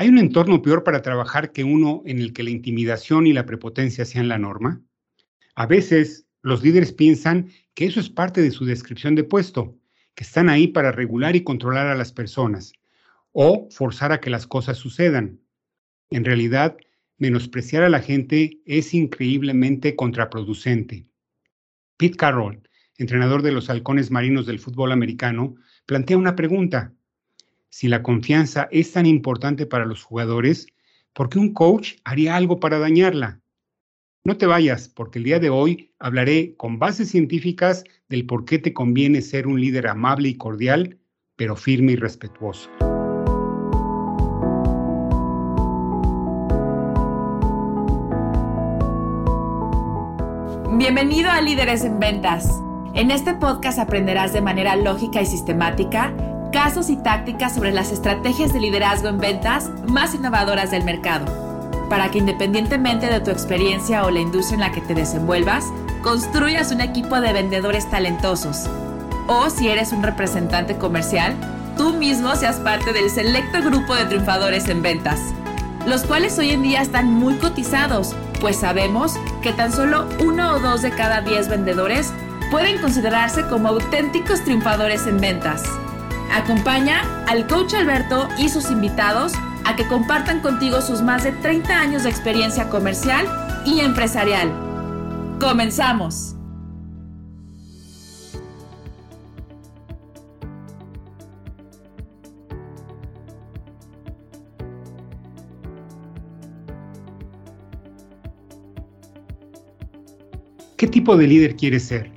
¿Hay un entorno peor para trabajar que uno en el que la intimidación y la prepotencia sean la norma? A veces los líderes piensan que eso es parte de su descripción de puesto, que están ahí para regular y controlar a las personas o forzar a que las cosas sucedan. En realidad, menospreciar a la gente es increíblemente contraproducente. Pete Carroll, entrenador de los halcones marinos del fútbol americano, plantea una pregunta. Si la confianza es tan importante para los jugadores, ¿por qué un coach haría algo para dañarla? No te vayas, porque el día de hoy hablaré con bases científicas del por qué te conviene ser un líder amable y cordial, pero firme y respetuoso. Bienvenido a Líderes en Ventas. En este podcast aprenderás de manera lógica y sistemática casos y tácticas sobre las estrategias de liderazgo en ventas más innovadoras del mercado, para que independientemente de tu experiencia o la industria en la que te desenvuelvas, construyas un equipo de vendedores talentosos. O si eres un representante comercial, tú mismo seas parte del selecto grupo de triunfadores en ventas, los cuales hoy en día están muy cotizados, pues sabemos que tan solo uno o dos de cada diez vendedores pueden considerarse como auténticos triunfadores en ventas. Acompaña al coach Alberto y sus invitados a que compartan contigo sus más de 30 años de experiencia comercial y empresarial. ¡Comenzamos! ¿Qué tipo de líder quieres ser?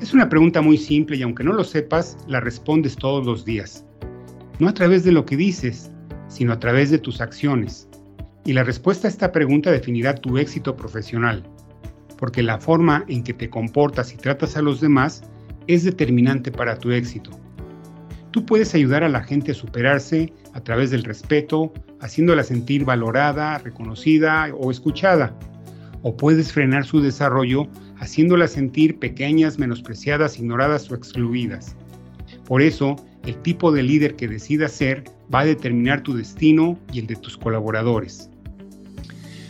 Es una pregunta muy simple y aunque no lo sepas, la respondes todos los días. No a través de lo que dices, sino a través de tus acciones. Y la respuesta a esta pregunta definirá tu éxito profesional, porque la forma en que te comportas y tratas a los demás es determinante para tu éxito. Tú puedes ayudar a la gente a superarse a través del respeto, haciéndola sentir valorada, reconocida o escuchada. O puedes frenar su desarrollo haciéndolas sentir pequeñas, menospreciadas, ignoradas o excluidas. Por eso, el tipo de líder que decidas ser va a determinar tu destino y el de tus colaboradores.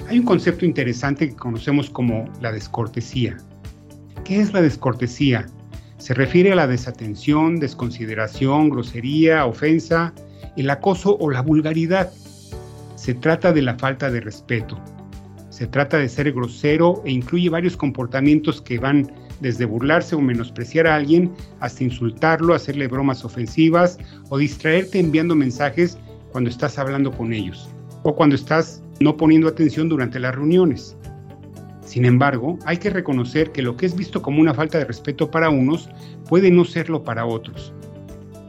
Hay un concepto interesante que conocemos como la descortesía. ¿Qué es la descortesía? Se refiere a la desatención, desconsideración, grosería, ofensa, el acoso o la vulgaridad. Se trata de la falta de respeto. Se trata de ser grosero e incluye varios comportamientos que van desde burlarse o menospreciar a alguien hasta insultarlo, hacerle bromas ofensivas o distraerte enviando mensajes cuando estás hablando con ellos o cuando estás no poniendo atención durante las reuniones. Sin embargo, hay que reconocer que lo que es visto como una falta de respeto para unos puede no serlo para otros.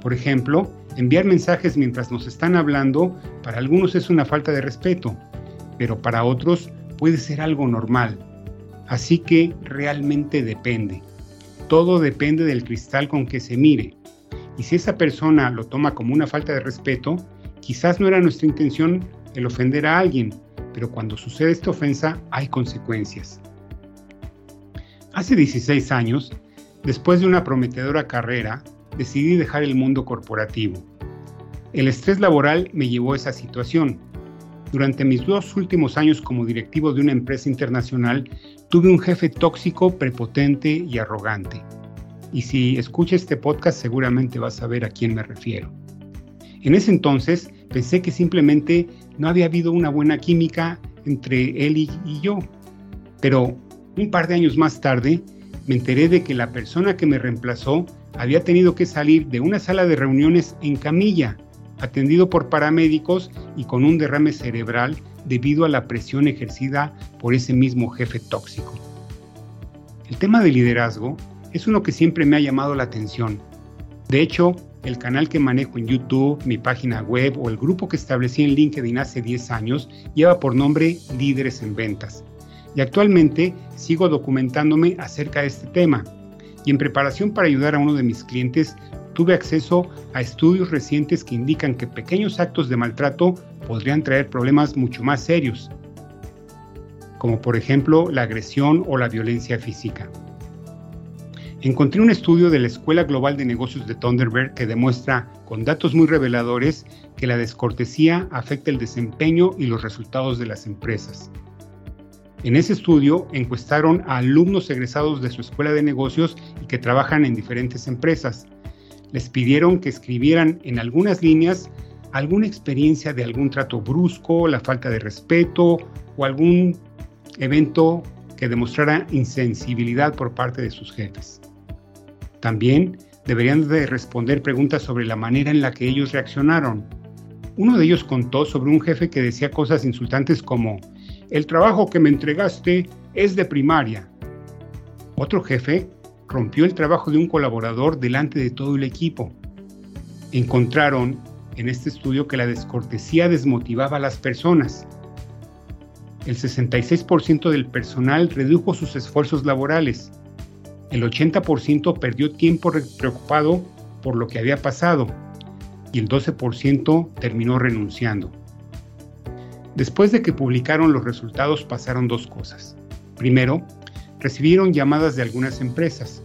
Por ejemplo, enviar mensajes mientras nos están hablando para algunos es una falta de respeto, pero para otros puede ser algo normal. Así que realmente depende. Todo depende del cristal con que se mire. Y si esa persona lo toma como una falta de respeto, quizás no era nuestra intención el ofender a alguien, pero cuando sucede esta ofensa hay consecuencias. Hace 16 años, después de una prometedora carrera, decidí dejar el mundo corporativo. El estrés laboral me llevó a esa situación durante mis dos últimos años como directivo de una empresa internacional, tuve un jefe tóxico, prepotente y arrogante. Y si escuchas este podcast seguramente vas a ver a quién me refiero. En ese entonces pensé que simplemente no había habido una buena química entre él y, y yo. Pero un par de años más tarde me enteré de que la persona que me reemplazó había tenido que salir de una sala de reuniones en camilla atendido por paramédicos y con un derrame cerebral debido a la presión ejercida por ese mismo jefe tóxico. El tema de liderazgo es uno que siempre me ha llamado la atención. De hecho, el canal que manejo en YouTube, mi página web o el grupo que establecí en LinkedIn hace 10 años lleva por nombre Líderes en Ventas. Y actualmente sigo documentándome acerca de este tema. Y en preparación para ayudar a uno de mis clientes, tuve acceso a estudios recientes que indican que pequeños actos de maltrato podrían traer problemas mucho más serios, como por ejemplo la agresión o la violencia física. Encontré un estudio de la Escuela Global de Negocios de Thunderbird que demuestra con datos muy reveladores que la descortesía afecta el desempeño y los resultados de las empresas. En ese estudio encuestaron a alumnos egresados de su escuela de negocios y que trabajan en diferentes empresas. Les pidieron que escribieran en algunas líneas alguna experiencia de algún trato brusco, la falta de respeto o algún evento que demostrara insensibilidad por parte de sus jefes. También deberían de responder preguntas sobre la manera en la que ellos reaccionaron. Uno de ellos contó sobre un jefe que decía cosas insultantes como, el trabajo que me entregaste es de primaria. Otro jefe rompió el trabajo de un colaborador delante de todo el equipo. Encontraron en este estudio que la descortesía desmotivaba a las personas. El 66% del personal redujo sus esfuerzos laborales. El 80% perdió tiempo preocupado por lo que había pasado y el 12% terminó renunciando. Después de que publicaron los resultados pasaron dos cosas. Primero, recibieron llamadas de algunas empresas.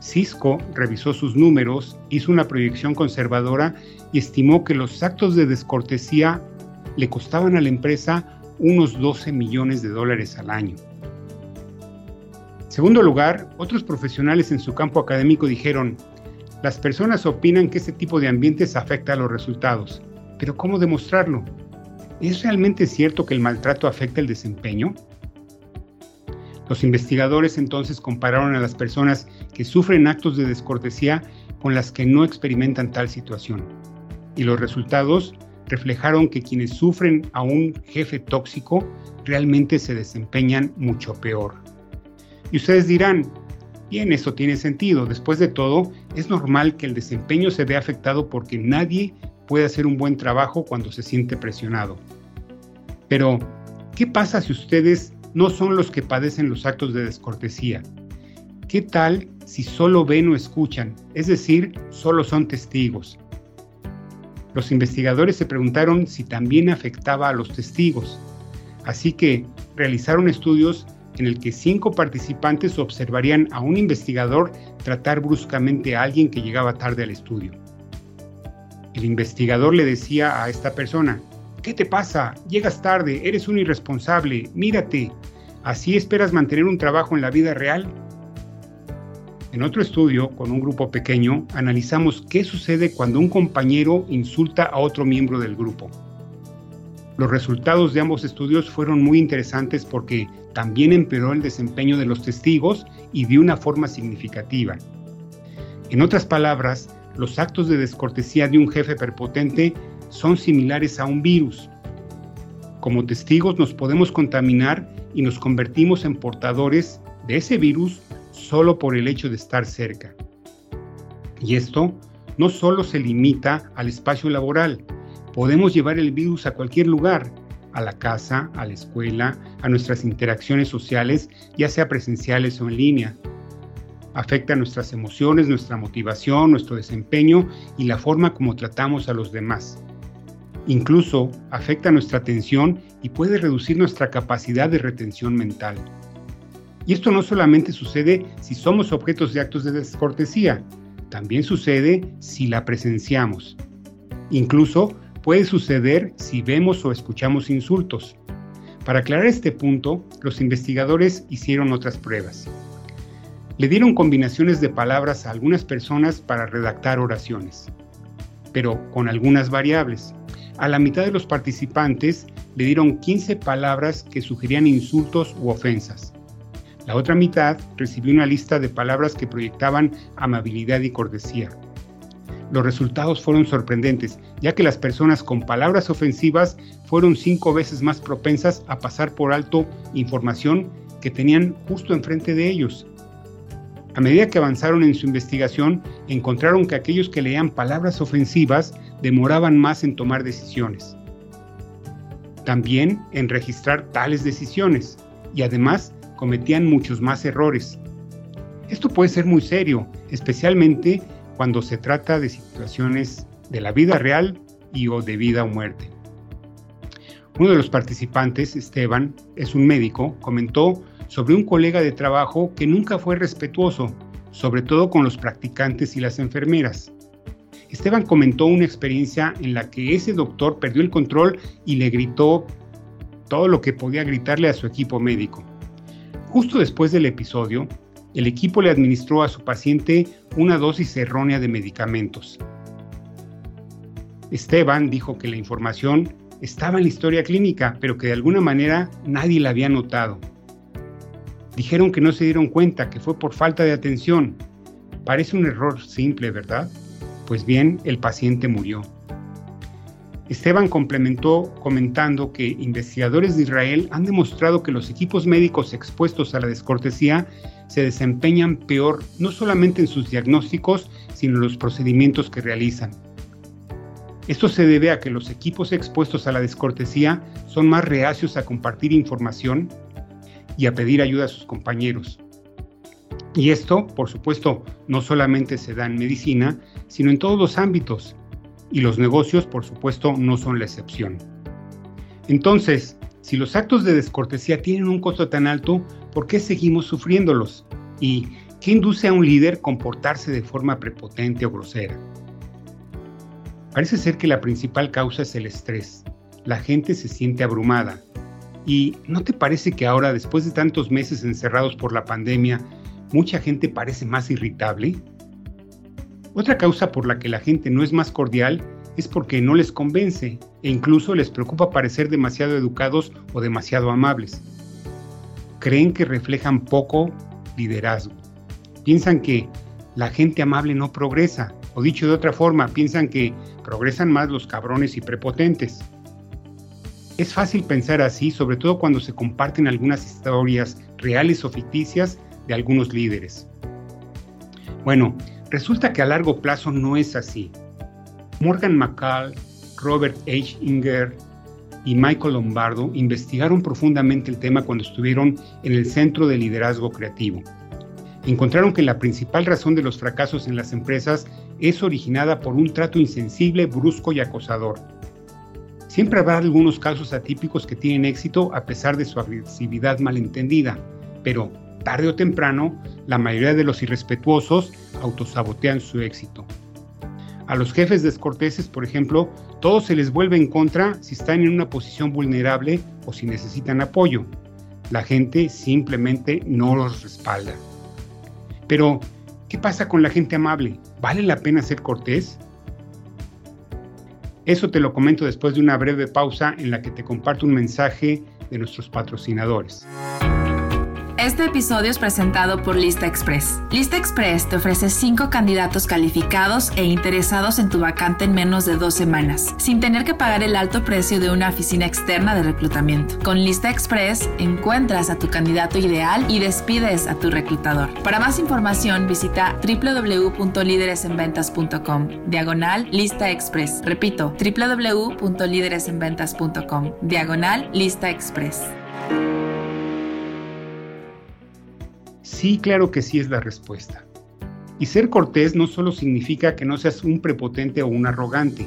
Cisco revisó sus números, hizo una proyección conservadora y estimó que los actos de descortesía le costaban a la empresa unos 12 millones de dólares al año. Segundo lugar, otros profesionales en su campo académico dijeron, las personas opinan que este tipo de ambientes afecta a los resultados, pero ¿cómo demostrarlo? ¿Es realmente cierto que el maltrato afecta el desempeño? Los investigadores entonces compararon a las personas que sufren actos de descortesía con las que no experimentan tal situación. Y los resultados reflejaron que quienes sufren a un jefe tóxico realmente se desempeñan mucho peor. Y ustedes dirán, bien, eso tiene sentido. Después de todo, es normal que el desempeño se vea afectado porque nadie puede hacer un buen trabajo cuando se siente presionado. Pero, ¿qué pasa si ustedes no son los que padecen los actos de descortesía? ¿Qué tal si solo ven o escuchan? Es decir, solo son testigos. Los investigadores se preguntaron si también afectaba a los testigos, así que realizaron estudios en el que cinco participantes observarían a un investigador tratar bruscamente a alguien que llegaba tarde al estudio. El investigador le decía a esta persona, ¿qué te pasa? Llegas tarde, eres un irresponsable, mírate. ¿Así esperas mantener un trabajo en la vida real? En otro estudio, con un grupo pequeño, analizamos qué sucede cuando un compañero insulta a otro miembro del grupo. Los resultados de ambos estudios fueron muy interesantes porque también empeoró el desempeño de los testigos y de una forma significativa. En otras palabras, los actos de descortesía de un jefe prepotente son similares a un virus. Como testigos nos podemos contaminar y nos convertimos en portadores de ese virus solo por el hecho de estar cerca. Y esto no solo se limita al espacio laboral, podemos llevar el virus a cualquier lugar, a la casa, a la escuela, a nuestras interacciones sociales, ya sea presenciales o en línea afecta nuestras emociones, nuestra motivación, nuestro desempeño y la forma como tratamos a los demás. Incluso afecta nuestra atención y puede reducir nuestra capacidad de retención mental. Y esto no solamente sucede si somos objetos de actos de descortesía, también sucede si la presenciamos. Incluso puede suceder si vemos o escuchamos insultos. Para aclarar este punto, los investigadores hicieron otras pruebas. Le dieron combinaciones de palabras a algunas personas para redactar oraciones, pero con algunas variables. A la mitad de los participantes le dieron 15 palabras que sugerían insultos u ofensas. La otra mitad recibió una lista de palabras que proyectaban amabilidad y cortesía. Los resultados fueron sorprendentes, ya que las personas con palabras ofensivas fueron cinco veces más propensas a pasar por alto información que tenían justo enfrente de ellos a medida que avanzaron en su investigación, encontraron que aquellos que leían palabras ofensivas demoraban más en tomar decisiones. También en registrar tales decisiones y además cometían muchos más errores. Esto puede ser muy serio, especialmente cuando se trata de situaciones de la vida real y o de vida o muerte. Uno de los participantes, Esteban, es un médico, comentó sobre un colega de trabajo que nunca fue respetuoso, sobre todo con los practicantes y las enfermeras. Esteban comentó una experiencia en la que ese doctor perdió el control y le gritó todo lo que podía gritarle a su equipo médico. Justo después del episodio, el equipo le administró a su paciente una dosis errónea de medicamentos. Esteban dijo que la información estaba en la historia clínica, pero que de alguna manera nadie la había notado. Dijeron que no se dieron cuenta, que fue por falta de atención. Parece un error simple, ¿verdad? Pues bien, el paciente murió. Esteban complementó comentando que investigadores de Israel han demostrado que los equipos médicos expuestos a la descortesía se desempeñan peor no solamente en sus diagnósticos, sino en los procedimientos que realizan. Esto se debe a que los equipos expuestos a la descortesía son más reacios a compartir información y a pedir ayuda a sus compañeros. Y esto, por supuesto, no solamente se da en medicina, sino en todos los ámbitos. Y los negocios, por supuesto, no son la excepción. Entonces, si los actos de descortesía tienen un costo tan alto, ¿por qué seguimos sufriéndolos? ¿Y qué induce a un líder comportarse de forma prepotente o grosera? Parece ser que la principal causa es el estrés. La gente se siente abrumada. ¿Y no te parece que ahora, después de tantos meses encerrados por la pandemia, mucha gente parece más irritable? Otra causa por la que la gente no es más cordial es porque no les convence e incluso les preocupa parecer demasiado educados o demasiado amables. Creen que reflejan poco liderazgo. Piensan que la gente amable no progresa, o dicho de otra forma, piensan que progresan más los cabrones y prepotentes. Es fácil pensar así, sobre todo cuando se comparten algunas historias reales o ficticias de algunos líderes. Bueno, resulta que a largo plazo no es así. Morgan McCall, Robert H. Inger y Michael Lombardo investigaron profundamente el tema cuando estuvieron en el Centro de Liderazgo Creativo. Encontraron que la principal razón de los fracasos en las empresas es originada por un trato insensible, brusco y acosador. Siempre habrá algunos casos atípicos que tienen éxito a pesar de su agresividad malentendida, pero tarde o temprano, la mayoría de los irrespetuosos autosabotean su éxito. A los jefes descorteses, por ejemplo, todo se les vuelve en contra si están en una posición vulnerable o si necesitan apoyo. La gente simplemente no los respalda. Pero, ¿qué pasa con la gente amable? ¿Vale la pena ser cortés? Eso te lo comento después de una breve pausa en la que te comparto un mensaje de nuestros patrocinadores. Este episodio es presentado por Lista Express. Lista Express te ofrece 5 candidatos calificados e interesados en tu vacante en menos de dos semanas, sin tener que pagar el alto precio de una oficina externa de reclutamiento. Con Lista Express encuentras a tu candidato ideal y despides a tu reclutador. Para más información visita www.lideresenventas.com, diagonal Lista Express. Repito, www.lideresenventas.com, diagonal Lista Express. Sí, claro que sí es la respuesta. Y ser cortés no solo significa que no seas un prepotente o un arrogante.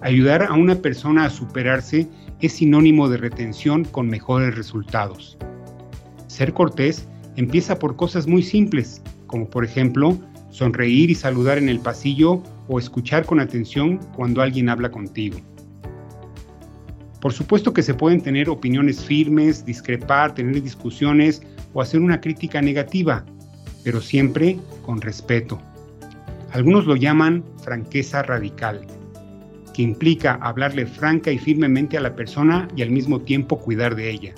Ayudar a una persona a superarse es sinónimo de retención con mejores resultados. Ser cortés empieza por cosas muy simples, como por ejemplo sonreír y saludar en el pasillo o escuchar con atención cuando alguien habla contigo. Por supuesto que se pueden tener opiniones firmes, discrepar, tener discusiones o hacer una crítica negativa, pero siempre con respeto. Algunos lo llaman franqueza radical, que implica hablarle franca y firmemente a la persona y al mismo tiempo cuidar de ella.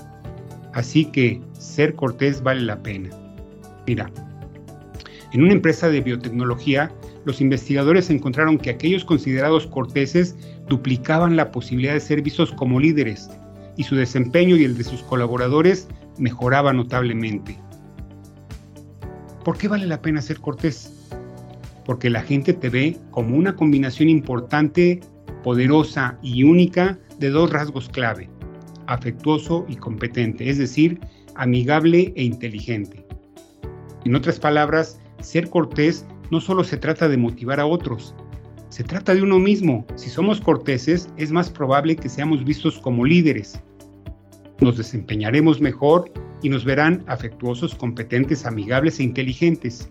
Así que ser cortés vale la pena. Mira, en una empresa de biotecnología, los investigadores encontraron que aquellos considerados corteses duplicaban la posibilidad de ser vistos como líderes y su desempeño y el de sus colaboradores mejoraba notablemente. ¿Por qué vale la pena ser cortés? Porque la gente te ve como una combinación importante, poderosa y única de dos rasgos clave, afectuoso y competente, es decir, amigable e inteligente. En otras palabras, ser cortés no solo se trata de motivar a otros, se trata de uno mismo. Si somos corteses, es más probable que seamos vistos como líderes. Nos desempeñaremos mejor y nos verán afectuosos, competentes, amigables e inteligentes.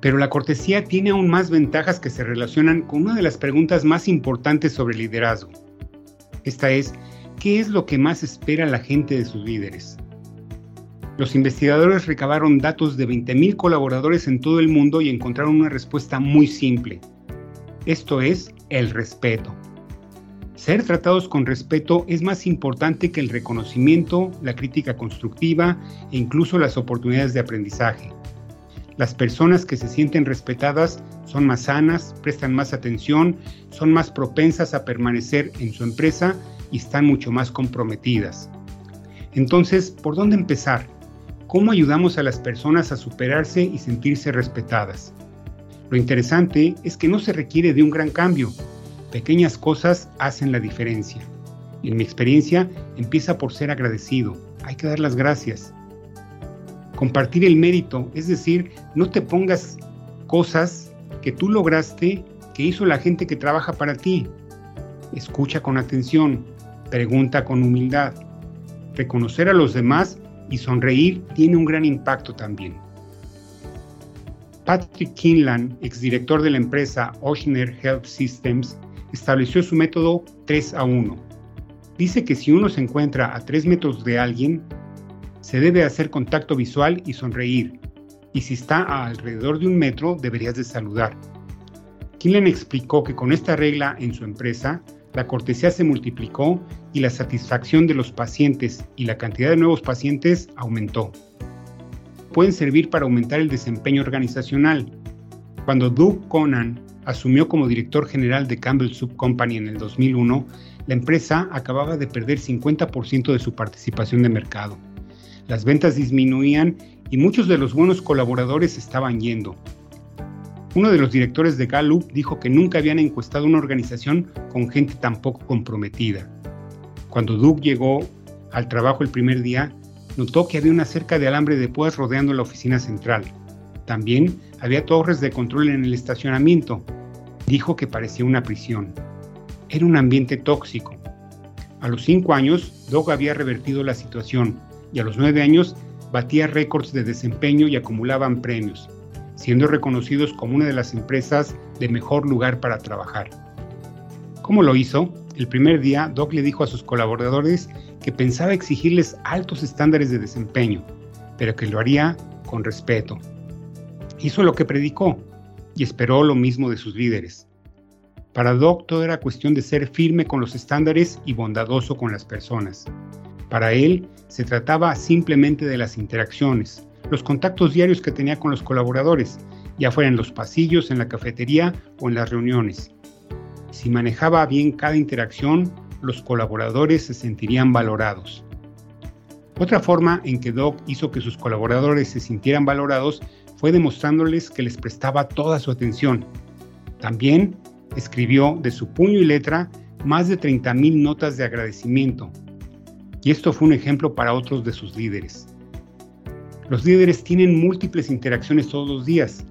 Pero la cortesía tiene aún más ventajas que se relacionan con una de las preguntas más importantes sobre liderazgo. Esta es, ¿qué es lo que más espera la gente de sus líderes? Los investigadores recabaron datos de 20.000 colaboradores en todo el mundo y encontraron una respuesta muy simple. Esto es el respeto. Ser tratados con respeto es más importante que el reconocimiento, la crítica constructiva e incluso las oportunidades de aprendizaje. Las personas que se sienten respetadas son más sanas, prestan más atención, son más propensas a permanecer en su empresa y están mucho más comprometidas. Entonces, ¿por dónde empezar? ¿Cómo ayudamos a las personas a superarse y sentirse respetadas? Lo interesante es que no se requiere de un gran cambio. Pequeñas cosas hacen la diferencia. en mi experiencia, empieza por ser agradecido. Hay que dar las gracias. Compartir el mérito, es decir, no te pongas cosas que tú lograste que hizo la gente que trabaja para ti. Escucha con atención, pregunta con humildad. Reconocer a los demás y sonreír tiene un gran impacto también. Patrick Kinlan, exdirector de la empresa Ochsner Health Systems, estableció su método 3 a 1. Dice que si uno se encuentra a 3 metros de alguien, se debe hacer contacto visual y sonreír, y si está a alrededor de un metro, deberías de saludar. Kinlan explicó que con esta regla en su empresa, la cortesía se multiplicó y la satisfacción de los pacientes y la cantidad de nuevos pacientes aumentó. Pueden servir para aumentar el desempeño organizacional. Cuando Doug Conan asumió como director general de Campbell Soup Company en el 2001, la empresa acababa de perder 50% de su participación de mercado. Las ventas disminuían y muchos de los buenos colaboradores estaban yendo. Uno de los directores de Gallup dijo que nunca habían encuestado una organización con gente tan poco comprometida. Cuando Doug llegó al trabajo el primer día, notó que había una cerca de alambre de púas rodeando la oficina central. También había torres de control en el estacionamiento. Dijo que parecía una prisión. Era un ambiente tóxico. A los cinco años, Doug había revertido la situación y a los nueve años batía récords de desempeño y acumulaban premios siendo reconocidos como una de las empresas de mejor lugar para trabajar. ¿Cómo lo hizo? El primer día, Doc le dijo a sus colaboradores que pensaba exigirles altos estándares de desempeño, pero que lo haría con respeto. Hizo lo que predicó y esperó lo mismo de sus líderes. Para Doc todo era cuestión de ser firme con los estándares y bondadoso con las personas. Para él se trataba simplemente de las interacciones, los contactos diarios que tenía con los colaboradores, ya fuera en los pasillos, en la cafetería o en las reuniones. Si manejaba bien cada interacción, los colaboradores se sentirían valorados. Otra forma en que Doc hizo que sus colaboradores se sintieran valorados fue demostrándoles que les prestaba toda su atención. También escribió de su puño y letra más de 30.000 notas de agradecimiento. Y esto fue un ejemplo para otros de sus líderes. Los líderes tienen múltiples interacciones todos los días.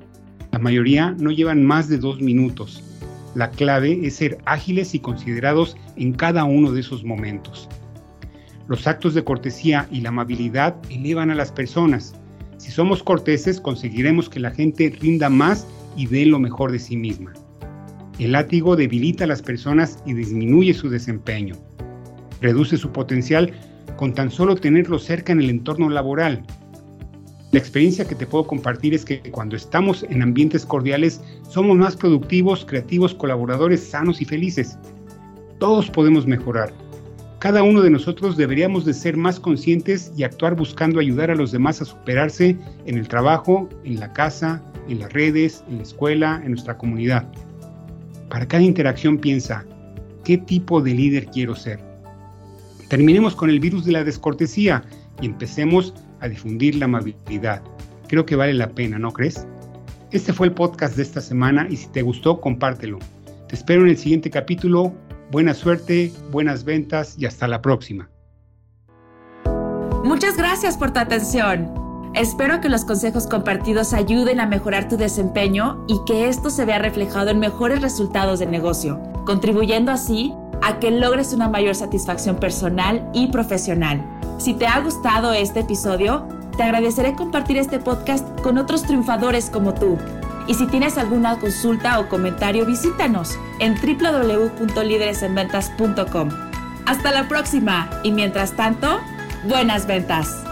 La mayoría no llevan más de dos minutos. La clave es ser ágiles y considerados en cada uno de esos momentos. Los actos de cortesía y la amabilidad elevan a las personas. Si somos corteses, conseguiremos que la gente rinda más y dé lo mejor de sí misma. El látigo debilita a las personas y disminuye su desempeño. Reduce su potencial con tan solo tenerlo cerca en el entorno laboral la experiencia que te puedo compartir es que cuando estamos en ambientes cordiales somos más productivos, creativos, colaboradores sanos y felices. Todos podemos mejorar. Cada uno de nosotros deberíamos de ser más conscientes y actuar buscando ayudar a los demás a superarse en el trabajo, en la casa, en las redes, en la escuela, en nuestra comunidad. Para cada interacción piensa, ¿qué tipo de líder quiero ser? Terminemos con el virus de la descortesía y empecemos a difundir la amabilidad. Creo que vale la pena, ¿no crees? Este fue el podcast de esta semana y si te gustó, compártelo. Te espero en el siguiente capítulo. Buena suerte, buenas ventas y hasta la próxima. Muchas gracias por tu atención. Espero que los consejos compartidos ayuden a mejorar tu desempeño y que esto se vea reflejado en mejores resultados de negocio, contribuyendo así a que logres una mayor satisfacción personal y profesional. Si te ha gustado este episodio, te agradeceré compartir este podcast con otros triunfadores como tú. Y si tienes alguna consulta o comentario, visítanos en www.lideresenventas.com. Hasta la próxima y mientras tanto, buenas ventas.